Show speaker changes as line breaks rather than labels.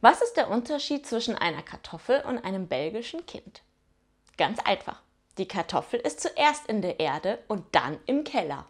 Was ist der Unterschied zwischen einer Kartoffel und einem belgischen Kind? Ganz einfach. Die Kartoffel ist zuerst in der Erde und dann im Keller.